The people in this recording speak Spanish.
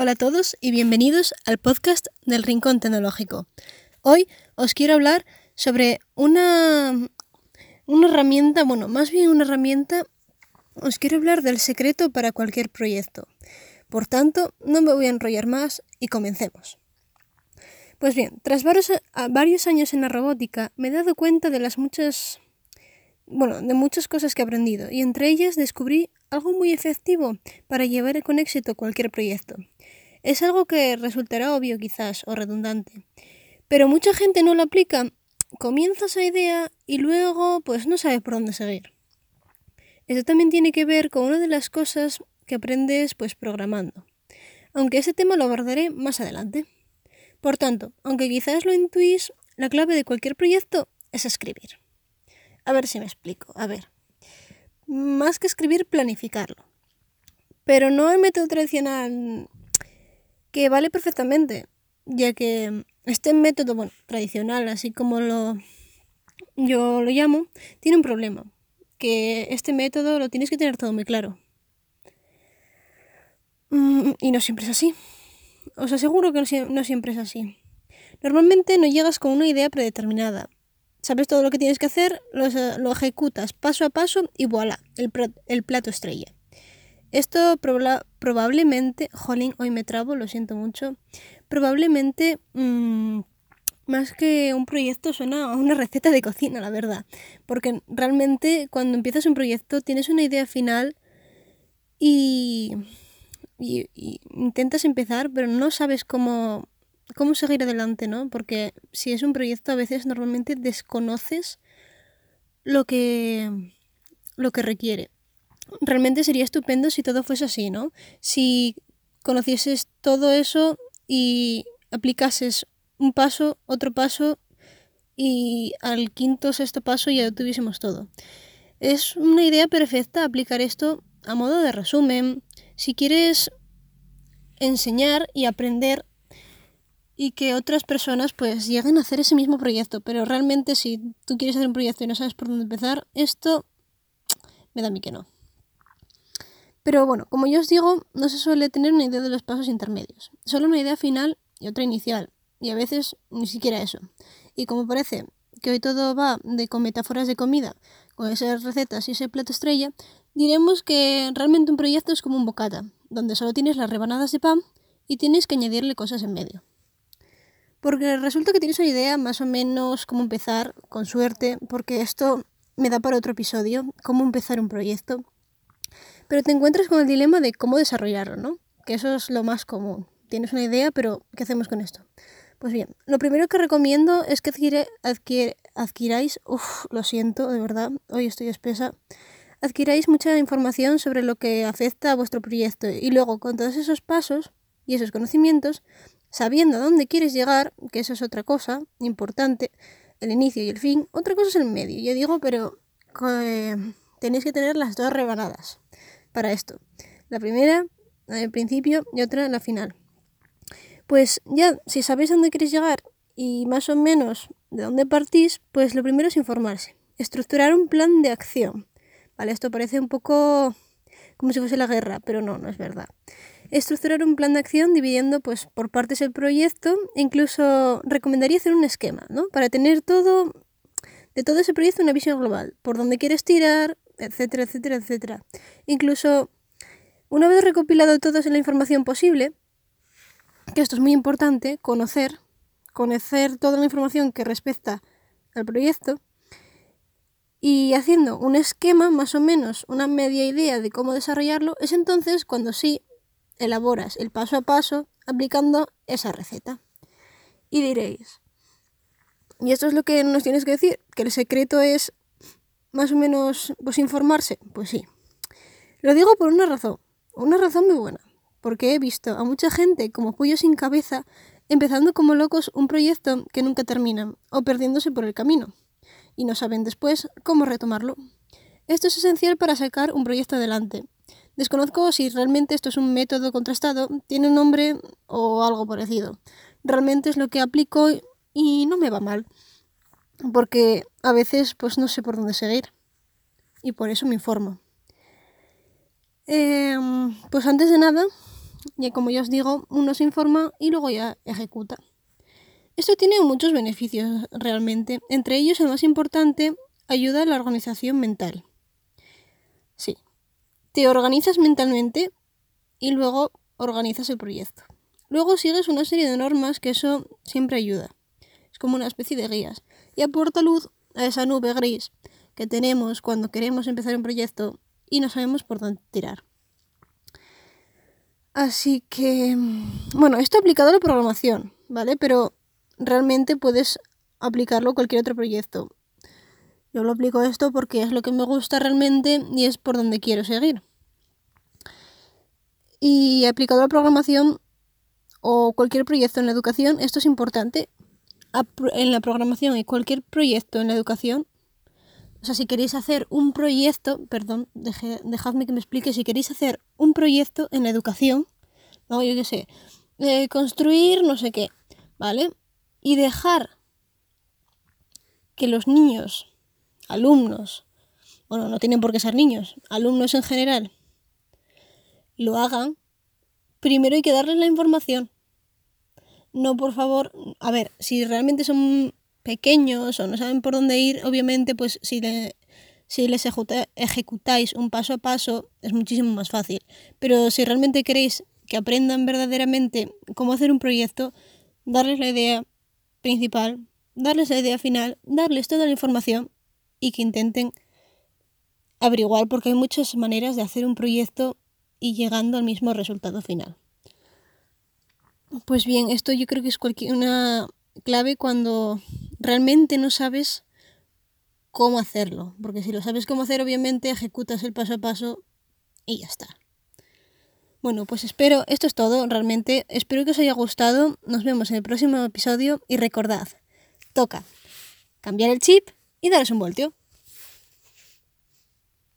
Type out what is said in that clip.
Hola a todos y bienvenidos al podcast del Rincón Tecnológico. Hoy os quiero hablar sobre una, una herramienta, bueno, más bien una herramienta, os quiero hablar del secreto para cualquier proyecto. Por tanto, no me voy a enrollar más y comencemos. Pues bien, tras varios, varios años en la robótica me he dado cuenta de las muchas bueno, de muchas cosas que he aprendido y entre ellas descubrí algo muy efectivo para llevar con éxito cualquier proyecto. Es algo que resultará obvio quizás o redundante, pero mucha gente no lo aplica, comienza esa idea y luego pues no sabe por dónde seguir. Esto también tiene que ver con una de las cosas que aprendes pues programando, aunque ese tema lo abordaré más adelante. Por tanto, aunque quizás lo intuís, la clave de cualquier proyecto es escribir. A ver si me explico. A ver. Más que escribir, planificarlo. Pero no el método tradicional que vale perfectamente, ya que este método bueno, tradicional, así como lo yo lo llamo, tiene un problema, que este método lo tienes que tener todo muy claro. Mm, y no siempre es así. Os aseguro que no siempre es así. Normalmente no llegas con una idea predeterminada. Sabes todo lo que tienes que hacer, lo, ejecutas paso a paso y voilà, el, el plato estrella. Esto probablemente, jolín, hoy me trabo, lo siento mucho, probablemente mm, más que un proyecto suena a una receta de cocina, la verdad, porque realmente cuando empiezas un proyecto tienes una idea final y, intentas empezar, pero no sabes cómo, cómo seguir adelante, ¿no? Porque si es un proyecto a veces normalmente desconoces lo que, lo que requiere realmente sería estupendo si todo fuese así, ¿no? Si conocieses todo eso y aplicases un paso, otro paso y al quinto, sexto paso ya tuviésemos todo. Es una idea perfecta aplicar esto a modo de resumen. Si quieres enseñar y aprender y que otras personas pues lleguen a hacer ese mismo proyecto, pero realmente si tú quieres hacer un proyecto y no sabes por dónde empezar, esto me da a mí que no. Pero bueno, como yo os digo, no se suele tener una idea de los pasos intermedios, solo una idea final y otra inicial, y a veces ni siquiera eso. Y como parece que hoy todo va de con metáforas de comida, con esas recetas y ese plato estrella, diremos que realmente un proyecto es como un bocata, donde solo tienes las rebanadas de pan y tienes que añadirle cosas en medio. Porque resulta que tienes una idea más o menos cómo empezar, con suerte, porque esto me da para otro episodio, cómo empezar un proyecto pero te encuentras con el dilema de cómo desarrollarlo, ¿no? Que eso es lo más común. Tienes una idea, pero ¿qué hacemos con esto? Pues bien, lo primero que recomiendo es que adquiráis, uff, lo siento, de verdad, hoy estoy espesa, adquiráis mucha información sobre lo que afecta a vuestro proyecto y luego con todos esos pasos y esos conocimientos, sabiendo a dónde quieres llegar, que eso es otra cosa importante, el inicio y el fin, otra cosa es el medio, ya digo, pero eh, tenéis que tener las dos rebanadas para esto. La primera al principio y otra la final. Pues ya, si sabéis a dónde queréis llegar y más o menos de dónde partís, pues lo primero es informarse. Estructurar un plan de acción. Vale, esto parece un poco como si fuese la guerra, pero no, no es verdad. Estructurar un plan de acción dividiendo pues por partes el proyecto e incluso recomendaría hacer un esquema, ¿no? Para tener todo de todo ese proyecto una visión global, por dónde quieres tirar, etcétera, etcétera, etcétera. Incluso una vez recopilado toda la información posible, que esto es muy importante, conocer, conocer toda la información que respecta al proyecto y haciendo un esquema, más o menos una media idea de cómo desarrollarlo, es entonces cuando sí elaboras el paso a paso aplicando esa receta. Y diréis, y esto es lo que nos tienes que decir, que el secreto es más o menos pues informarse, pues sí. Lo digo por una razón, una razón muy buena, porque he visto a mucha gente como pollo sin cabeza empezando como locos un proyecto que nunca terminan o perdiéndose por el camino y no saben después cómo retomarlo. Esto es esencial para sacar un proyecto adelante. Desconozco si realmente esto es un método contrastado, tiene un nombre o algo parecido. Realmente es lo que aplico y no me va mal porque a veces pues no sé por dónde seguir y por eso me informo. Em, pues antes de nada, ya como ya os digo, uno se informa y luego ya ejecuta. Esto tiene muchos beneficios realmente. Entre ellos, el más importante, ayuda a la organización mental. Sí, te organizas mentalmente y luego organizas el proyecto. Luego sigues una serie de normas que eso siempre ayuda. Es como una especie de guías. Y aporta luz a esa nube gris que tenemos cuando queremos empezar un proyecto y no sabemos por dónde tirar. Así que, bueno, esto aplicado a la programación, ¿vale? Pero realmente puedes aplicarlo a cualquier otro proyecto. Yo lo aplico esto porque es lo que me gusta realmente y es por donde quiero seguir. Y aplicado a la programación o cualquier proyecto en la educación, esto es importante. En la programación y cualquier proyecto en la educación, o sea, si queréis hacer un proyecto, perdón, dejadme que me explique, si queréis hacer un proyecto en la educación, no, yo qué sé, construir no sé qué, ¿vale? Y dejar que los niños, alumnos, bueno, no tienen por qué ser niños, alumnos en general, lo hagan, primero hay que darles la información. No, por favor, a ver, si realmente son pequeños o no saben por dónde ir, obviamente, pues si, si les ejecutáis un paso a paso es muchísimo más fácil. Pero si realmente queréis que aprendan verdaderamente cómo hacer un proyecto, darles la idea principal, darles la idea final, darles toda la información y que intenten averiguar porque hay muchas maneras de hacer un proyecto y llegando al mismo resultado final. Pues bien, esto yo creo que es cualquier, una clave cuando realmente no sabes cómo hacerlo, porque si lo sabes cómo hacer, obviamente ejecutas el paso a paso y ya está. Bueno, pues espero, esto es todo, realmente, espero que os haya gustado, nos vemos en el próximo episodio y recordad, toca cambiar el chip y daros un voltio.